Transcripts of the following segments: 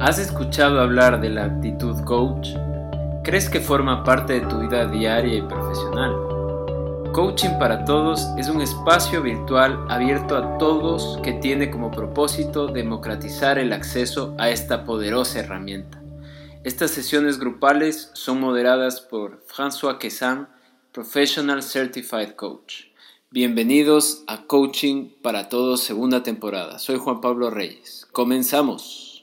¿Has escuchado hablar de la actitud coach? ¿Crees que forma parte de tu vida diaria y profesional? Coaching para Todos es un espacio virtual abierto a todos que tiene como propósito democratizar el acceso a esta poderosa herramienta. Estas sesiones grupales son moderadas por François Quessan, Professional Certified Coach. Bienvenidos a Coaching para Todos segunda temporada. Soy Juan Pablo Reyes. Comenzamos.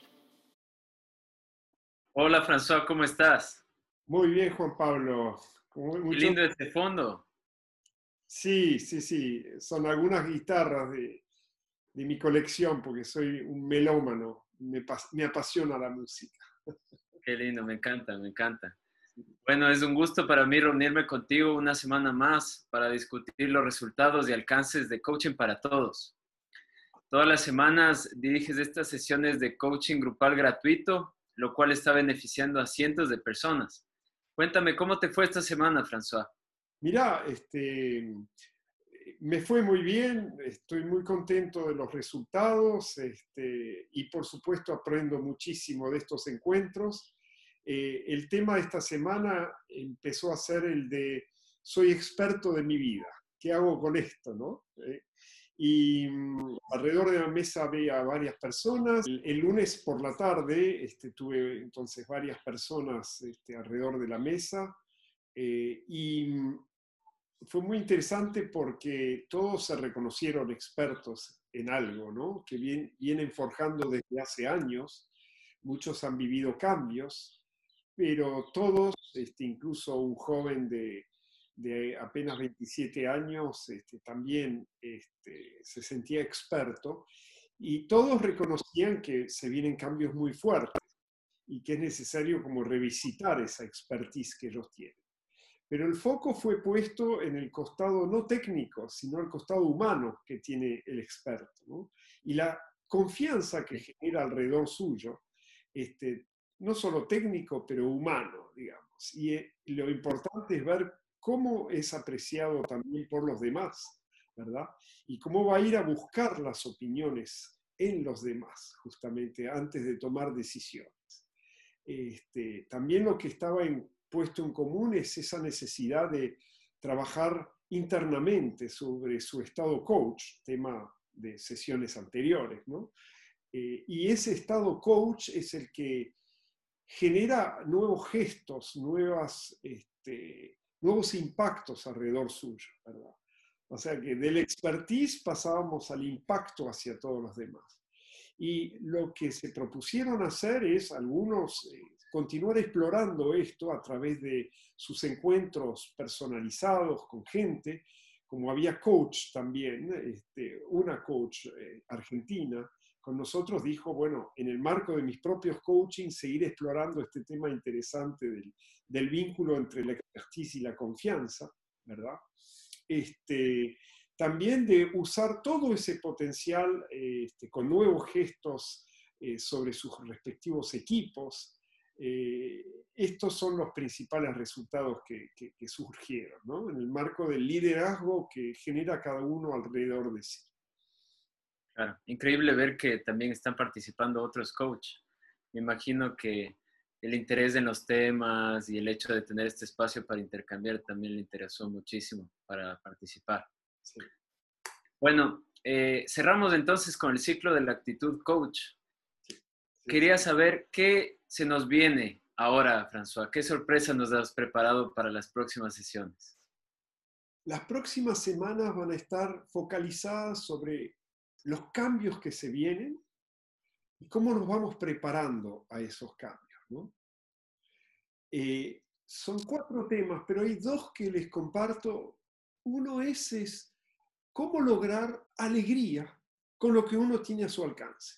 Hola François, ¿cómo estás? Muy bien, Juan Pablo. Muy Qué lindo este fondo. Sí, sí, sí. Son algunas guitarras de, mi colección porque soy un melómano. Me, me apasiona la música. Qué lindo, me encanta, me encanta. Bueno, es un gusto para mí reunirme contigo una semana más para discutir los resultados y alcances de coaching para todos. Todas las semanas diriges estas sesiones de coaching grupal gratuito, lo cual está beneficiando a cientos de personas. Cuéntame, ¿cómo te fue esta semana, François? Mira, este, me fue muy bien, estoy muy contento de los resultados este, y por supuesto aprendo muchísimo de estos encuentros. Eh, el tema de esta semana empezó a ser el de soy experto de mi vida, ¿qué hago con esto? No? Eh, y mm, alrededor de la mesa había varias personas. El, lunes por la tarde este, tuve entonces varias personas este, alrededor de la mesa eh, y mm, fue muy interesante porque todos se reconocieron expertos en algo, ¿no? que vienen forjando desde hace años. Muchos han vivido cambios, pero todos, este, incluso un joven de, apenas 27 años, este, también este, se sentía experto y todos reconocían que se vienen cambios muy fuertes y que es necesario como revisitar esa expertise que ellos tienen. Pero el foco fue puesto en el costado no técnico, sino el costado humano que tiene el experto. Y la confianza que genera alrededor suyo este, no solo técnico, pero humano, digamos. Y eh, lo importante es ver cómo es apreciado también por los demás, ¿verdad? Y cómo va a ir a buscar las opiniones en los demás, justamente antes de tomar decisiones. Este, también lo que estaba puesto en común es esa necesidad de trabajar internamente sobre su estado coach, tema de sesiones anteriores, ¿no? Eh, y ese estado coach es el que genera nuevos gestos, nuevas, este, nuevos impactos alrededor suyo, ¿verdad? O sea que del expertise pasábamos al impacto hacia todos los demás. Y lo que se propusieron hacer es algunos eh, continuar explorando esto a través de sus encuentros personalizados con gente, como había coach también, este, una coach eh, argentina, con nosotros dijo, bueno, en el marco de mis propios coaching, seguir explorando este tema interesante del, vínculo entre la expertise y la confianza, ¿verdad? Este, también de usar todo ese potencial este, con nuevos gestos eh, sobre sus respectivos equipos. Eh, estos son los principales resultados que, que surgieron, ¿no? En el marco del liderazgo que genera cada uno alrededor de sí. Claro, increíble ver que también están participando otros coaches. Me imagino que el interés en los temas y el hecho de tener este espacio para intercambiar también le interesó muchísimo para participar. Bueno, eh, cerramos entonces con el ciclo de la actitud coach. Quería saber qué se nos viene ahora, François. ¿Qué sorpresa nos has preparado para las próximas sesiones? Las próximas semanas van a estar focalizadas sobre los cambios que se vienen y cómo nos vamos preparando a esos cambios. Eh, son cuatro temas, pero hay dos que les comparto. Uno es, es cómo lograr alegría con lo que uno tiene a su alcance.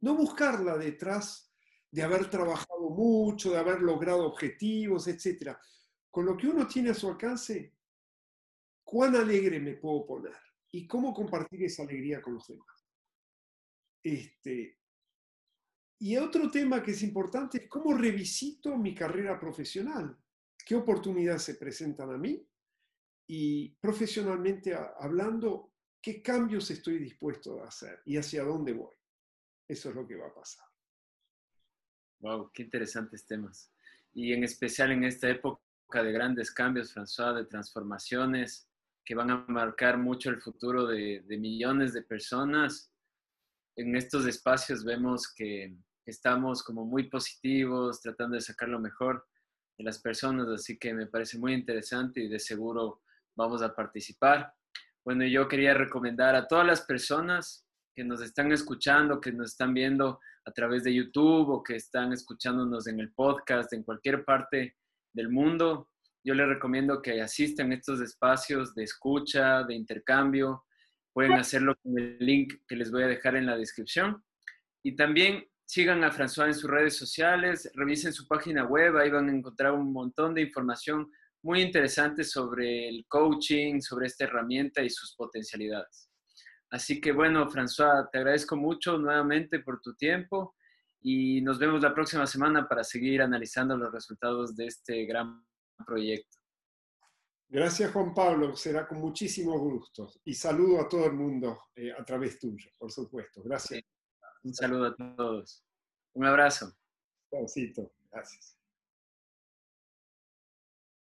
No buscarla detrás de haber trabajado mucho, de haber logrado objetivos, etc. Con lo que uno tiene a su alcance, ¿cuán alegre me puedo poner? Y cómo compartir esa alegría con los demás. Este, y otro tema que es importante es cómo revisito mi carrera profesional, qué oportunidades se presentan a mí y profesionalmente hablando, qué cambios estoy dispuesto a hacer y hacia dónde voy. Eso es lo que va a pasar. Wow, qué interesantes temas. Y en especial en esta época de grandes cambios, François, de transformaciones que van a marcar mucho el futuro de, millones de personas. En estos espacios vemos que estamos como muy positivos, tratando de sacar lo mejor de las personas, así que me parece muy interesante y de seguro vamos a participar. Bueno, yo quería recomendar a todas las personas que nos están escuchando, que nos están viendo a través de YouTube o que están escuchándonos en el podcast en cualquier parte del mundo, yo les recomiendo que asistan a estos espacios de escucha, de intercambio. Pueden hacerlo con el link que les voy a dejar en la descripción. Y también sigan a François en sus redes sociales, revisen su página web, ahí van a encontrar un montón de información muy interesante sobre el coaching, sobre esta herramienta y sus potencialidades. Así que bueno, François, te agradezco mucho nuevamente por tu tiempo y nos vemos la próxima semana para seguir analizando los resultados de este gran proyecto. Gracias Juan Pablo, será con muchísimo gusto y saludo a todo el mundo eh, a través tuyo, por supuesto. Gracias. Un saludo a todos. Un abrazo. Gracias.